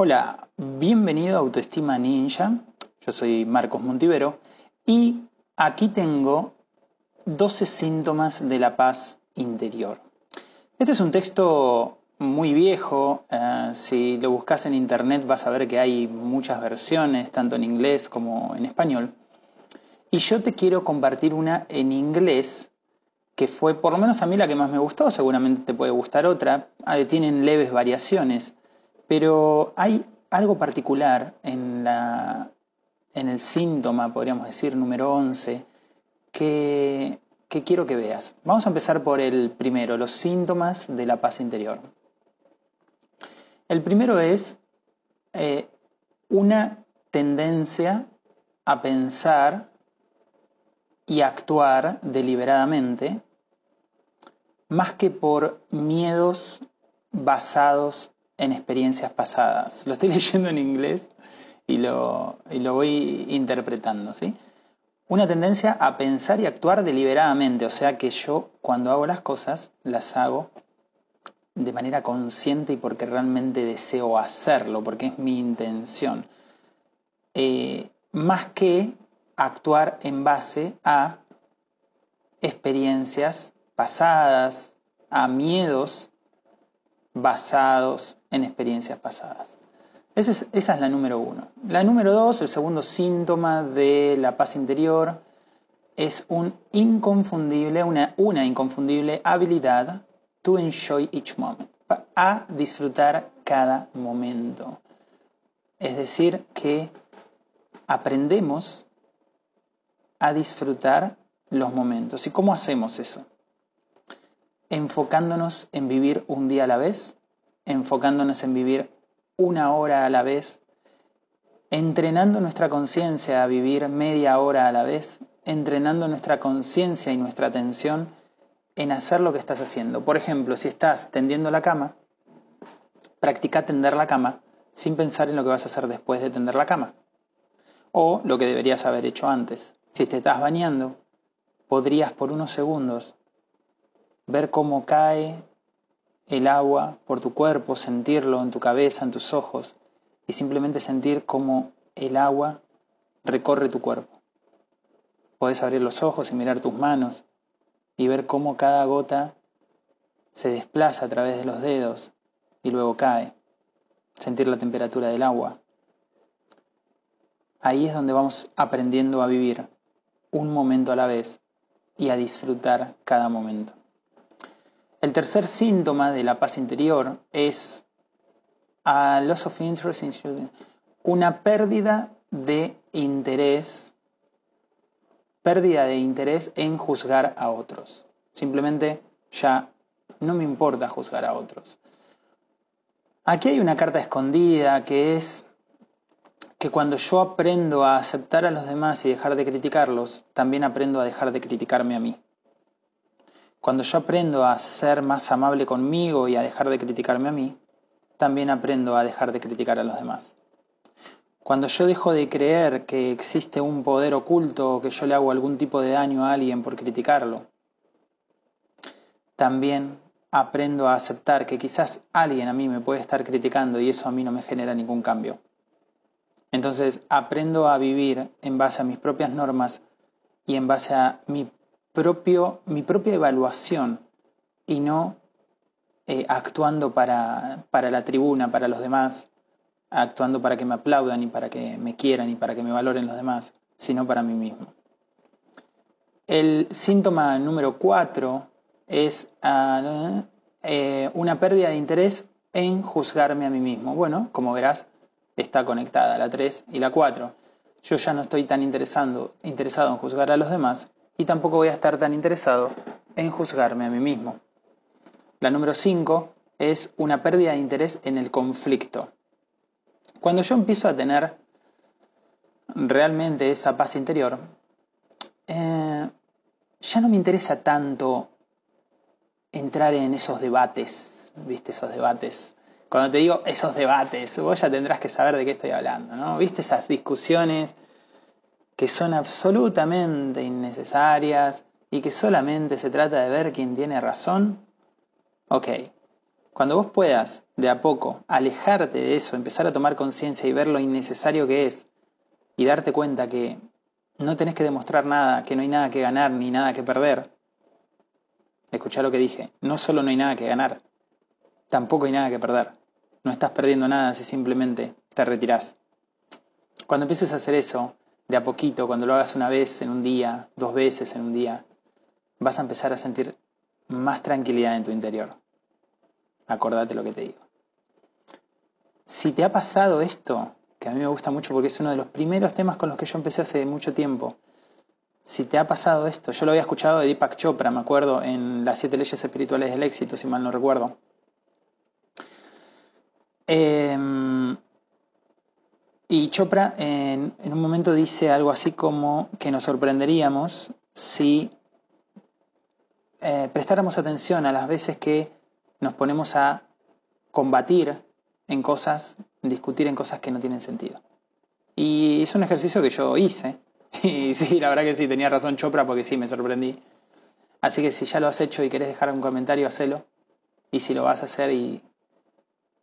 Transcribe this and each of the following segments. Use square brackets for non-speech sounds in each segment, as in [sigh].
Hola, bienvenido a Autoestima Ninja. Yo soy Marcos Montivero y aquí tengo 12 síntomas de la paz interior. Este es un texto muy viejo. eh, si lo buscas en internet vas a ver que hay muchas versiones, tanto en inglés como en español. Y yo te quiero compartir una en inglés que fue por lo menos a mí la que más me gustó, seguramente te puede gustar otra, Ah, tienen leves variaciones, pero hay algo particular en, la, en el síntoma, podríamos decir, número 11, que, que quiero que veas. Vamos a empezar por el primero, los síntomas de la paz interior. El primero es eh, una tendencia a pensar y actuar deliberadamente más que por miedos basados en experiencias pasadas. Lo estoy [laughs] leyendo en inglés y lo, y lo voy interpretando, ¿sí? Una tendencia a pensar y actuar deliberadamente, o sea que yo cuando hago las cosas las hago de manera consciente y porque realmente deseo hacerlo, porque es mi intención. Eh, más que actuar en base a experiencias pasadas, a miedos basados en experiencias pasadas. Esa es, la número uno. La número dos, el segundo síntoma de la paz interior, es un inconfundible, una, una inconfundible habilidad to enjoy each moment, a disfrutar cada momento. Es decir, que aprendemos a disfrutar los momentos. ¿Y cómo hacemos eso? Enfocándonos en vivir un día a la vez, enfocándonos en vivir una hora a la vez, entrenando nuestra conciencia a vivir media hora a la vez, entrenando nuestra conciencia y nuestra atención en hacer lo que estás haciendo. Por ejemplo, si estás tendiendo la cama, practica tender la cama sin pensar en lo que vas a hacer después de tender la cama. O lo que deberías haber hecho antes. Si te estás bañando, podrías por unos segundos ver cómo cae el agua por tu cuerpo, sentirlo en tu cabeza, en tus ojos, y simplemente sentir cómo el agua recorre tu cuerpo. Puedes abrir los ojos y mirar tus manos y ver cómo cada gota se desplaza a través de los dedos y luego cae. Sentir la temperatura del agua. Ahí es donde vamos aprendiendo a vivir un momento a la vez y a disfrutar cada momento. El tercer síntoma de la paz interior es a loss of interest in una pérdida de interés, pérdida de interés en juzgar a otros. Simplemente ya no me importa juzgar a otros. Aquí hay una carta escondida que es que cuando yo aprendo a aceptar a los demás y dejar de criticarlos, también aprendo a dejar de criticarme a mí. Cuando yo aprendo a ser más amable conmigo y a dejar de criticarme a mí, también aprendo a dejar de criticar a los demás. Cuando yo dejo de creer que existe un poder oculto o que yo le hago algún tipo de daño a alguien por criticarlo, también aprendo a aceptar que quizás alguien a mí me puede estar criticando y eso a mí no me genera ningún cambio. Entonces aprendo a vivir en base a mis propias normas y en base a mi, mi propia evaluación y no eh, actuando para, para la tribuna, para los demás, actuando para que me aplaudan y para que me quieran y para que me valoren los demás, sino para mí mismo. El síntoma número cuatro es uh, eh, una pérdida de interés en juzgarme a mí mismo. Bueno, como verás, está conectada la 3 y la 4. Yo ya no estoy tan interesado, interesado en juzgar a los demás y tampoco voy a estar tan interesado en juzgarme a mí mismo. La número 5 es una pérdida de interés en el conflicto. Cuando yo empiezo a tener realmente esa paz interior, eh, ya no me interesa tanto entrar en esos debates, ¿viste? Esos debates cuando te digo esos debates, vos ya tendrás que saber de qué estoy hablando, ¿no? ¿Viste esas discusiones que son absolutamente innecesarias y que solamente se trata de ver quién tiene razón? Ok, Cuando vos puedas, de a poco, alejarte de eso, empezar a tomar conciencia y ver lo innecesario que es, y darte cuenta que no tenés que demostrar nada, que no hay nada que ganar ni nada que perder, escuchá lo que dije, no solo no hay nada que ganar, tampoco hay nada que perder. No estás perdiendo nada si simplemente te retirás. Cuando empieces a hacer eso, de a poquito, cuando lo hagas una vez en un día, dos veces en un día, vas a empezar a sentir más tranquilidad en tu interior. Acordate lo que te digo. Si te ha pasado esto, que a mí me gusta mucho porque es uno de los primeros temas con los que yo empecé hace mucho tiempo, si te ha pasado esto, yo lo había escuchado de Deepak Chopra, me acuerdo, en las siete leyes espirituales del éxito, si mal no recuerdo. Em, y Chopra en, en, un momento dice algo así como que nos sorprenderíamos si eh, prestáramos atención a las veces que nos ponemos a combatir en cosas, discutir en cosas que no tienen sentido. Y es un ejercicio que yo hice. [laughs] Y sí, la verdad que sí, tenía razón Chopra porque sí, me sorprendí. Así que si ya lo has hecho y querés dejar un comentario, hacelo. Y si lo vas a hacer y,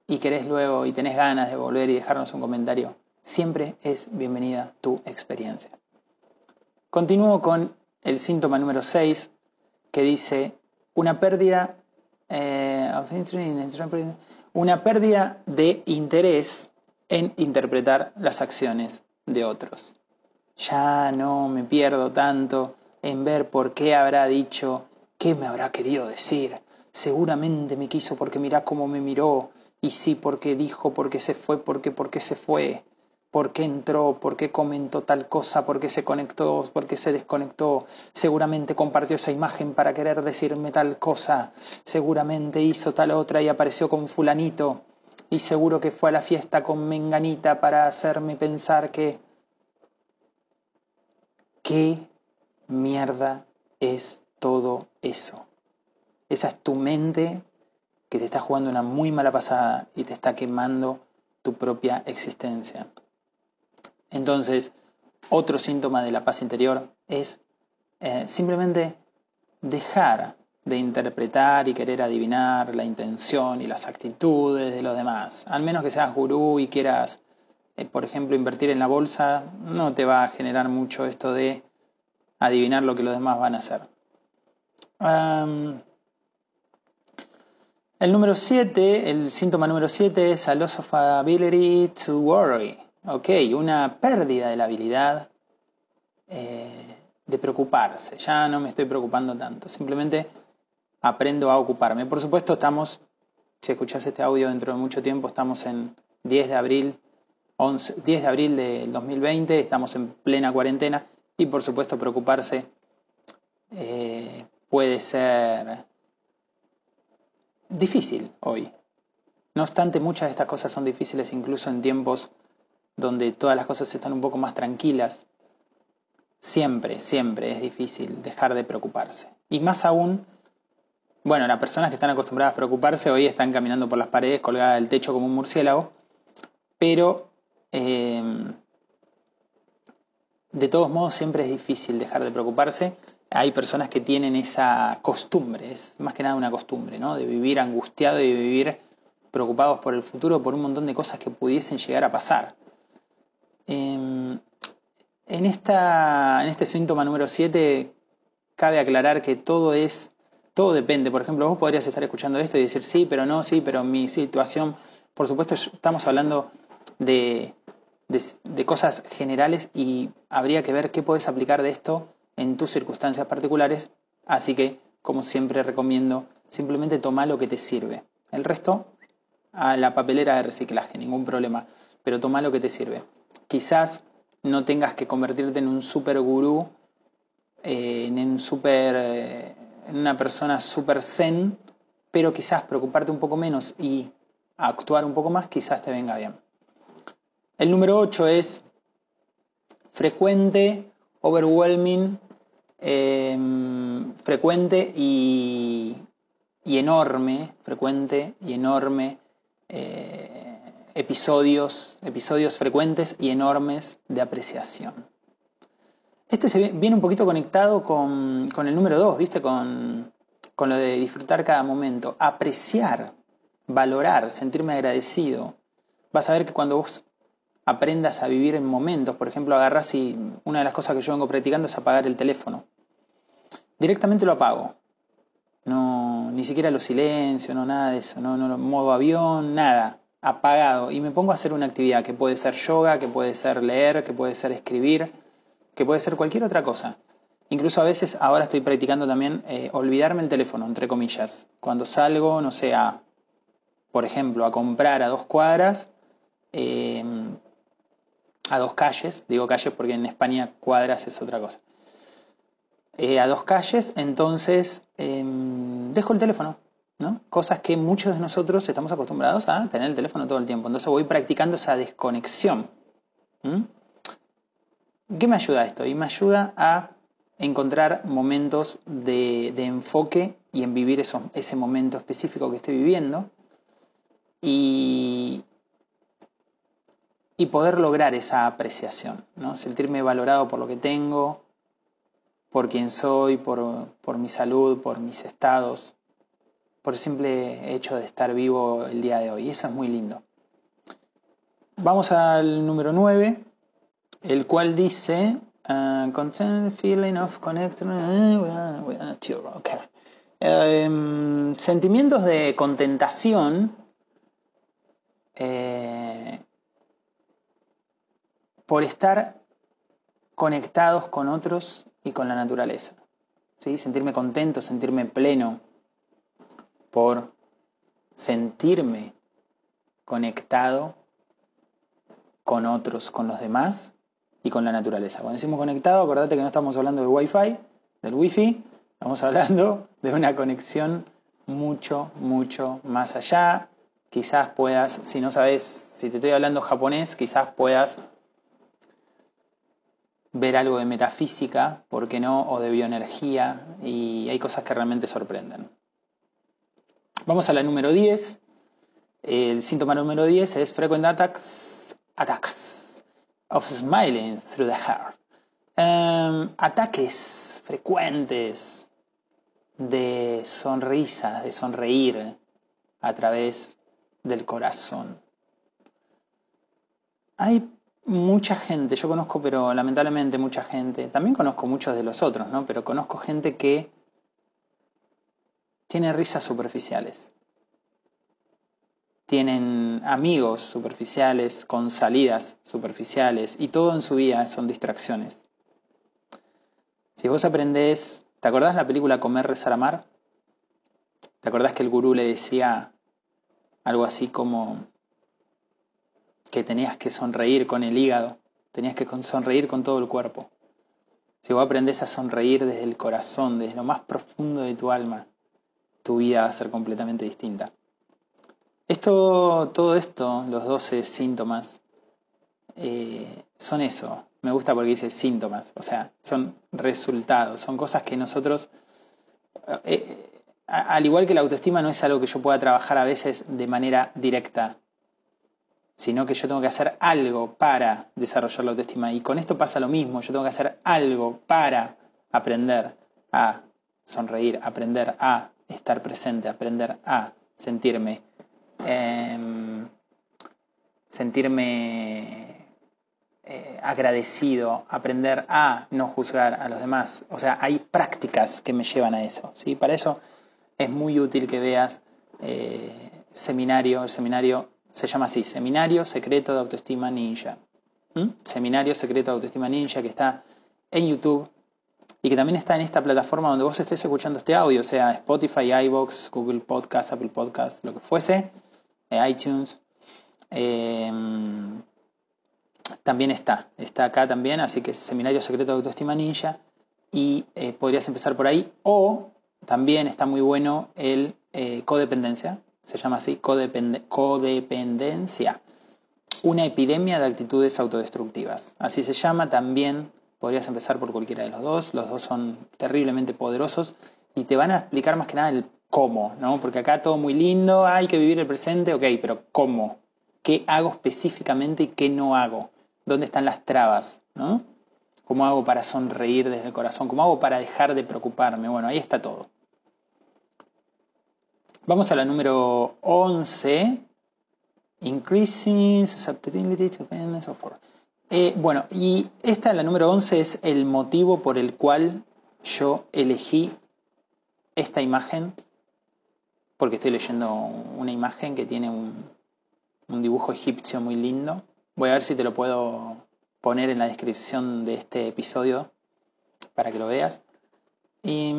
y querés luego y tenés ganas de volver y dejarnos un comentario, siempre es bienvenida tu experiencia. Continúo con el síntoma número 6, que dice una pérdida, eh, una pérdida de interés en interpretar las acciones de otros. Ya no me pierdo tanto en ver por qué habrá dicho, qué me habrá querido decir. Seguramente me quiso porque mirá cómo me miró, y sí porque dijo, porque se fue, porque porque se fue por qué entró, por qué comentó tal cosa, por qué se conectó, por qué se desconectó. Seguramente compartió esa imagen para querer decirme tal cosa. Seguramente hizo tal otra y apareció con fulanito. Y seguro que fue a la fiesta con menganita para hacerme pensar que... ¿Qué mierda es todo eso? Esa es tu mente que te está jugando una muy mala pasada y te está quemando tu propia existencia. Entonces, otro síntoma de la paz interior es eh, simplemente dejar de interpretar y querer adivinar la intención y las actitudes de los demás. Al menos que seas gurú y quieras, eh, por ejemplo, invertir en la bolsa, no te va a generar mucho esto de adivinar lo que los demás van a hacer. el número 7, el síntoma número 7 es a loss of ability to worry. Ok, una pérdida de la habilidad eh, de preocuparse. Ya no me estoy preocupando tanto. Simplemente aprendo a ocuparme. Por supuesto, estamos, si escuchas este audio dentro de mucho tiempo, estamos en 10 de abril, 11, 10 de abril del 2020, estamos en plena cuarentena y por supuesto preocuparse eh, puede ser difícil hoy. No obstante, muchas de estas cosas son difíciles incluso en tiempos donde todas las cosas están un poco más tranquilas, siempre, siempre es difícil dejar de preocuparse. Y más aún, bueno, las personas que están acostumbradas a preocuparse hoy están caminando por las paredes colgadas del techo como un murciélago, pero em, de todos modos siempre es difícil dejar de preocuparse. Hay personas que tienen esa costumbre, es más que nada una costumbre, ¿no? De vivir angustiado y de vivir preocupados por el futuro, por un montón de cosas que pudiesen llegar a pasar. Em, en, esta, en este síntoma número 7 cabe aclarar que todo es, todo depende. Por ejemplo, vos podrías estar escuchando esto y decir sí, pero no, sí, pero mi situación, por supuesto, estamos hablando de, de, cosas generales y habría que ver qué puedes aplicar de esto en tus circunstancias particulares. Así que, como siempre recomiendo, simplemente toma lo que te sirve. El resto, a la papelera de reciclaje, ningún problema, pero toma lo que te sirve. Quizás no tengas que convertirte en un super gurú, eh, en, un super, eh, en una persona super zen, pero quizás preocuparte un poco menos y actuar un poco más, quizás te venga bien. El número 8 es frecuente, overwhelming, em, frecuente y, y, enorme, frecuente y enorme eh, episodios, episodios frecuentes y enormes de apreciación. Este se viene un poquito conectado con, el número 2, ¿viste? Con, con lo de disfrutar cada momento. Apreciar valorar, sentirme agradecido. Vas a ver que cuando vos aprendas a vivir en momentos, por ejemplo, agarras y una de las cosas que yo vengo practicando es apagar el teléfono. Directamente lo apago. No, ni siquiera lo silencio, no nada de eso, no, no modo avión, nada, apagado. Y me pongo a hacer una actividad que puede ser yoga, que puede ser leer, que puede ser escribir, que puede ser cualquier otra cosa. Incluso a veces ahora estoy practicando también eh, olvidarme el teléfono, entre comillas. Cuando salgo, no sé, a, por ejemplo, a comprar a dos cuadras, em, a dos calles, digo calles porque en España cuadras es otra cosa. Eh, a dos calles, entonces em, dejo el teléfono, ¿no? Cosas que muchos de nosotros estamos acostumbrados a tener el teléfono todo el tiempo. Entonces voy practicando esa desconexión. ¿Qué me ayuda esto? Y me ayuda a encontrar momentos de, enfoque y en vivir ese momento específico que estoy viviendo y, y poder lograr esa apreciación, ¿no? sentirme valorado por lo que tengo, por quién soy, por, por mi salud, por mis estados, por el simple hecho de estar vivo el día de hoy. Eso es muy lindo. Vamos al número 9, el cual dice, Uh, content feeling of connection with nature. Okay. Um, sentimientos de contentación eh, por estar conectados con otros y con la naturaleza. ¿sí? Sentirme contento, sentirme pleno por sentirme conectado con otros, con los demás y con la naturaleza. Cuando decimos conectado, acordate que no estamos hablando del Wi-Fi, del Wi-Fi, estamos hablando [laughs] de una conexión mucho, mucho más allá. Quizás puedas, si no sabes, si te estoy hablando japonés, quizás puedas ver algo de metafísica, ¿por qué no? O de bioenergía, y hay cosas que realmente sorprenden. Vamos a la número 10. El síntoma número 10 es frequent attacks, attacks of smiling through the heart. Em, ataques frecuentes de sonrisas, de sonreír a través del corazón. Hay mucha gente, yo conozco, pero lamentablemente mucha gente, también conozco muchos de los otros, ¿no? Pero conozco gente que tiene risas superficiales tienen amigos superficiales con salidas superficiales y todo en su vida son distracciones. Si vos aprendés, ¿te acordás la película Comer, Rezar, Amar? ¿Te acordás que el gurú le decía algo así como que tenías que sonreír con el hígado, tenías que sonreír con todo el cuerpo? Si vos aprendés a sonreír desde el corazón, desde lo más profundo de tu alma, tu vida va a ser completamente distinta. Esto, todo esto, los 12 síntomas, eh, son eso. Me gusta porque dice síntomas, o sea, son resultados, son cosas que nosotros, eh, eh, al igual que la autoestima, no es algo que yo pueda trabajar a veces de manera directa, sino que yo tengo que hacer algo para desarrollar la autoestima. Y con esto pasa lo mismo, yo tengo que hacer algo para aprender a sonreír, aprender a estar presente, aprender a sentirme Em, sentirme eh, agradecido, aprender a no juzgar a los demás. O sea, hay prácticas que me llevan a eso. ¿sí? Para eso es muy útil que veas eh, seminario, el seminario se llama así, Seminario Secreto de Autoestima Ninja. Seminario Secreto de Autoestima Ninja que está en YouTube y que también está en esta plataforma donde vos estés escuchando este audio, sea Spotify, iBox, Google Podcast, Apple Podcast, lo que fuese iTunes. Em, también está, está acá también, así que es Seminario Secreto de Autoestima Ninja y eh, podrías empezar por ahí. O también está muy bueno el eh, codependencia, se llama así, codependencia, una epidemia de actitudes autodestructivas. Así se llama, también podrías empezar por cualquiera de los dos, los dos son terriblemente poderosos y te van a explicar más que nada el cómo, ¿no? Porque acá todo muy lindo, hay que vivir el presente, ok, pero ¿cómo? ¿Qué hago específicamente y qué no hago? ¿Dónde están las trabas, ¿no? ¿Cómo hago para sonreír desde el corazón? ¿Cómo hago para dejar de preocuparme? Bueno, ahí está todo. Vamos a la número 11. Increasing susceptibility to pain so forth. Eh, bueno, y esta, la número 11, es el motivo por el cual yo elegí esta imagen, porque estoy leyendo una imagen que tiene un, dibujo egipcio muy lindo. Voy a ver si te lo puedo poner en la descripción de este episodio para que lo veas. Y,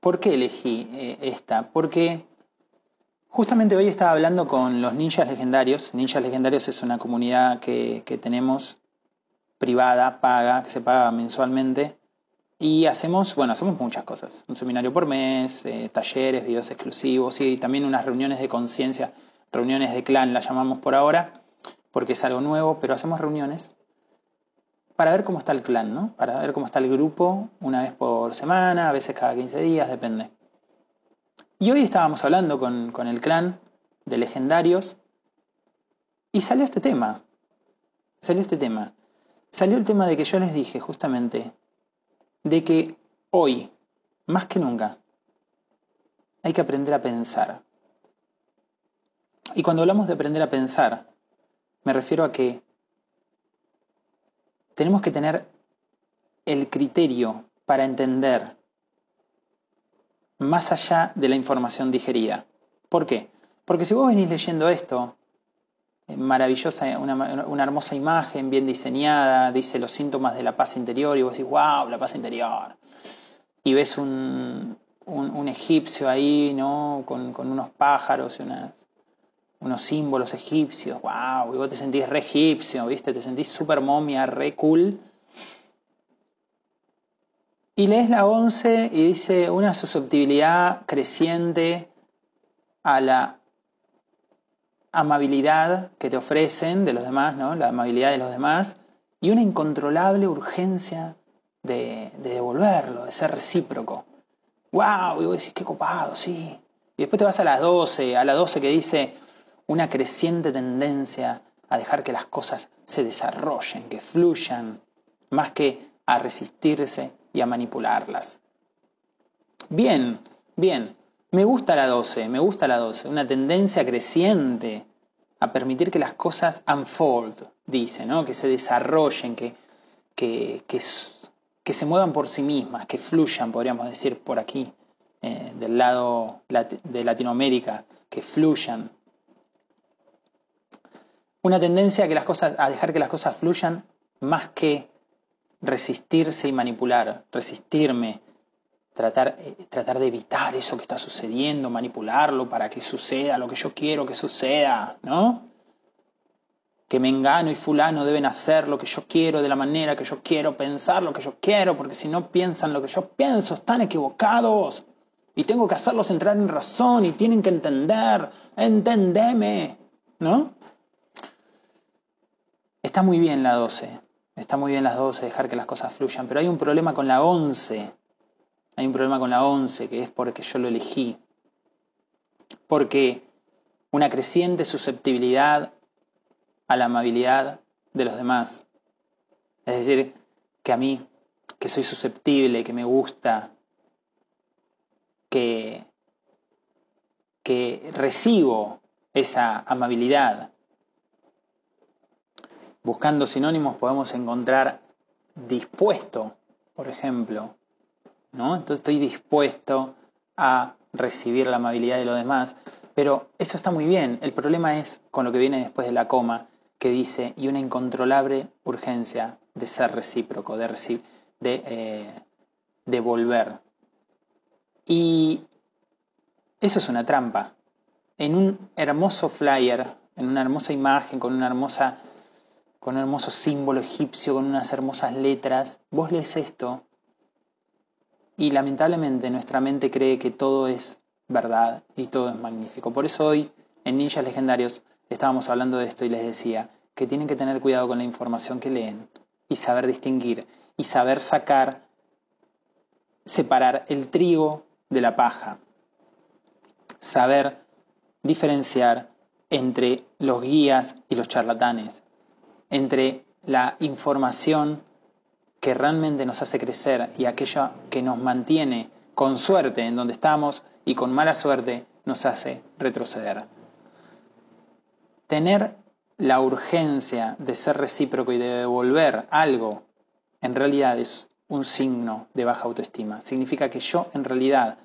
¿Por qué elegí eh, esta? Porque justamente hoy estaba hablando con los ninjas legendarios. Ninjas legendarios es una comunidad que, tenemos privada, paga, que se paga mensualmente. Y hacemos, bueno, hacemos muchas cosas. Un seminario por mes, eh, talleres, videos exclusivos y también unas reuniones de conciencia, reuniones de clan, las llamamos por ahora, porque es algo nuevo, pero hacemos reuniones para ver cómo está el clan, ¿no? Para ver cómo está el grupo una vez por semana, a veces cada 15 días, depende. Y hoy estábamos hablando con, con el clan de legendarios y salió este tema. Salió este tema. Salió el tema de que yo les dije justamente de que hoy, más que nunca, hay que aprender a pensar. Y cuando hablamos de aprender a pensar, me refiero a que tenemos que tener el criterio para entender más allá de la información digerida. ¿Por qué? Porque si vos venís leyendo esto, eh, maravillosa, una, hermosa imagen, bien diseñada, dice los síntomas de la paz interior, y vos decís, wow, la paz interior. Y ves un, egipcio ahí, ¿no? Con, con unos pájaros y unas, unos símbolos egipcios, wow, y vos te sentís re egipcio, ¿viste? Te sentís super momia, re cool. Y lees la 11 y dice una susceptibilidad creciente a la amabilidad que te ofrecen de los demás, ¿no? La amabilidad de los demás, y una incontrolable urgencia de, de devolverlo, de ser recíproco. ¡Wow! Y vos decís, qué copado, sí. Y después te vas a las 12, a la 12 que dice, una creciente tendencia a dejar que las cosas se desarrollen, que fluyan, más que a resistirse y a manipularlas. Bien, bien, me gusta la 12, me gusta la 12, una tendencia creciente a permitir que las cosas unfold, dice, ¿no? que se desarrollen, que, que, que, se muevan por sí mismas, que fluyan, podríamos decir, por aquí, eh, del lado de Latinoamérica, que fluyan, una tendencia a, que las cosas, a dejar que las cosas fluyan más que resistirse y manipular, resistirme, tratar, eh, tratar de evitar eso que está sucediendo, manipularlo para que suceda lo que yo quiero que suceda, ¿no? Que Mengano y Fulano deben hacer lo que yo quiero, de la manera que yo quiero, pensar lo que yo quiero, porque si no piensan lo que yo pienso, están equivocados. Y tengo que hacerlos entrar en razón y tienen que entender, entendeme, ¿no? Está muy bien la 12, está muy bien las 12, dejar que las cosas fluyan, pero hay un problema con la 11. Hay un problema con la 11 que es porque yo lo elegí. Porque una creciente susceptibilidad a la amabilidad de los demás. Es decir, que a mí, que soy susceptible, que me gusta, que, que recibo esa amabilidad, Buscando sinónimos podemos encontrar dispuesto, por ejemplo. ¿no? Entonces estoy dispuesto a recibir la amabilidad de los demás. Pero eso está muy bien. El problema es con lo que viene después de la coma, que dice, y una incontrolable urgencia de ser recíproco, de, de eh, devolver. Y eso es una trampa. En un hermoso flyer, en una hermosa imagen, con una hermosa con un hermoso símbolo egipcio, con unas hermosas letras. Vos lees esto y lamentablemente nuestra mente cree que todo es verdad y todo es magnífico. Por eso hoy en Ninjas Legendarios estábamos hablando de esto y les decía que tienen que tener cuidado con la información que leen y saber distinguir y saber sacar, separar el trigo de la paja. Saber diferenciar entre los guías y los charlatanes entre la información que realmente nos hace crecer y aquello que nos mantiene con suerte en donde estamos y con mala suerte nos hace retroceder. Tener la urgencia de ser recíproco y de devolver algo en realidad es un signo de baja autoestima. Significa que yo en realidad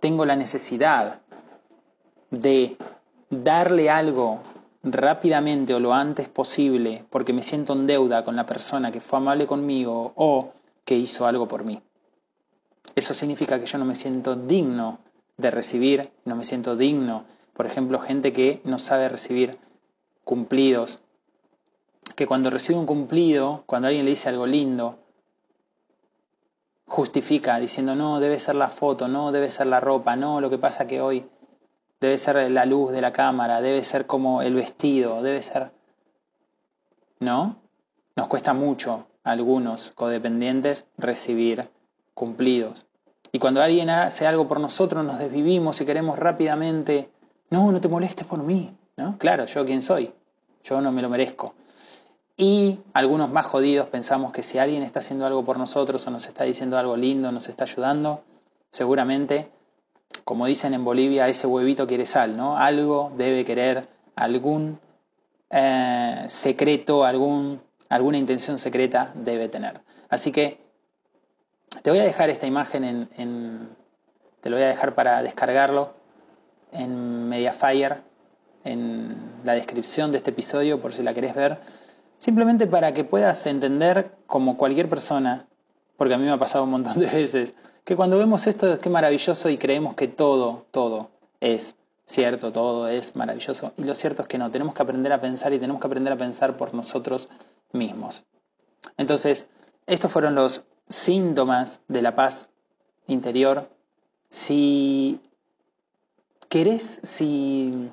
tengo la necesidad de darle algo rápidamente o lo antes posible porque me siento en deuda con la persona que fue amable conmigo o que hizo algo por mí. Eso significa que yo no me siento digno de recibir, no me siento digno. Por ejemplo, gente que no sabe recibir cumplidos, que cuando recibe un cumplido, cuando alguien le dice algo lindo, justifica diciendo, no, debe ser la foto, no, debe ser la ropa, no, lo que pasa que hoy debe ser la luz de la cámara, debe ser como el vestido, debe ser... ¿No? Nos cuesta mucho a algunos codependientes recibir cumplidos. Y cuando alguien hace algo por nosotros, nos desvivimos y queremos rápidamente, no, no te molestes por mí, ¿no? Claro, yo quién soy, yo no me lo merezco. Y algunos más jodidos pensamos que si alguien está haciendo algo por nosotros o nos está diciendo algo lindo, nos está ayudando, seguramente, como dicen en Bolivia, ese huevito quiere sal, ¿no? Algo debe querer, algún eh, secreto, algún, alguna intención secreta debe tener. Así que te voy a dejar esta imagen en, en te lo voy a dejar para descargarlo en Mediafire, en la descripción de este episodio, por si la querés ver Simplemente para que puedas entender, como cualquier persona, porque a mí me ha pasado un montón de veces, que cuando vemos esto es que maravilloso y creemos que todo, todo es cierto, todo es maravilloso. Y lo cierto es que no, tenemos que aprender a pensar y tenemos que aprender a pensar por nosotros mismos. Entonces, estos fueron los síntomas de la paz interior. Si querés, si,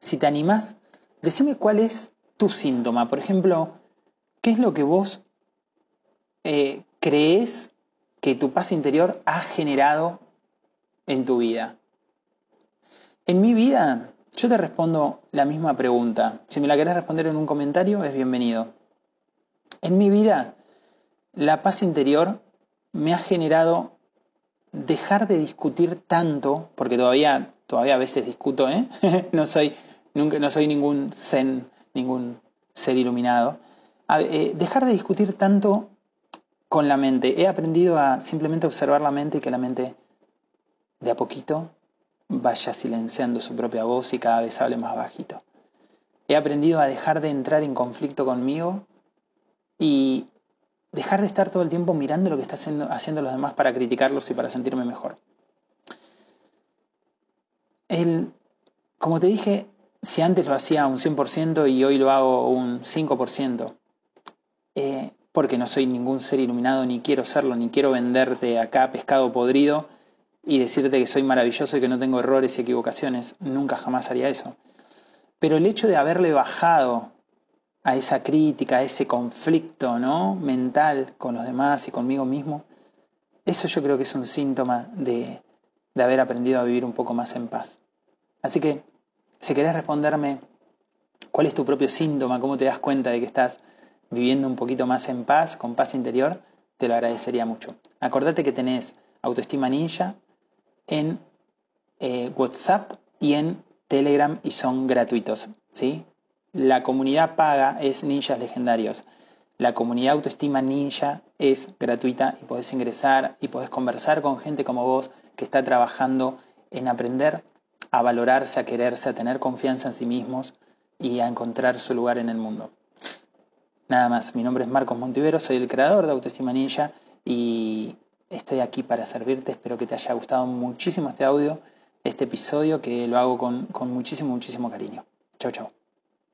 si te animás, decime cuál es tu síntoma. Por ejemplo, ¿qué es lo que vos eh, crees que tu paz interior ha generado en tu vida? En mi vida, yo te respondo la misma pregunta. Si me la querés responder en un comentario, es bienvenido. En mi vida, la paz interior me ha generado dejar de discutir tanto, porque todavía, todavía a veces discuto, ¿eh? [laughs] no soy, nunca, no soy ningún zen ningún ser iluminado, eh, dejar de discutir tanto con la mente. He aprendido a simplemente observar la mente y que la mente de a poquito vaya silenciando su propia voz y cada vez hable más bajito. He aprendido a dejar de entrar en conflicto conmigo y dejar de estar todo el tiempo mirando lo que están haciendo, haciendo los demás para criticarlos y para sentirme mejor. El, como te dije, si antes lo hacía un 100% y hoy lo hago un 5%, eh, porque no soy ningún ser iluminado, ni quiero serlo, ni quiero venderte acá pescado podrido y decirte que soy maravilloso y que no tengo errores y equivocaciones, nunca jamás haría eso. Pero el hecho de haberle bajado a esa crítica, a ese conflicto ¿no? mental con los demás y conmigo mismo, eso yo creo que es un síntoma de, de haber aprendido a vivir un poco más en paz. Así que si querés responderme cuál es tu propio síntoma, cómo te das cuenta de que estás viviendo un poquito más en paz, con paz interior, te lo agradecería mucho. Acordate que tenés Autoestima Ninja en eh, WhatsApp y en Telegram y son gratuitos. ¿sí? La comunidad paga es Ninjas Legendarios. La comunidad Autoestima Ninja es gratuita y podés ingresar y podés conversar con gente como vos que está trabajando en aprender a valorarse, a quererse, a tener confianza en sí mismos y a encontrar su lugar en el mundo. Nada más, mi nombre es Marcos Montivero, soy el creador de Autoestima Ninja y estoy aquí para servirte. Espero que te haya gustado muchísimo este audio, este episodio, que lo hago con, con muchísimo, muchísimo cariño. Chao, chao.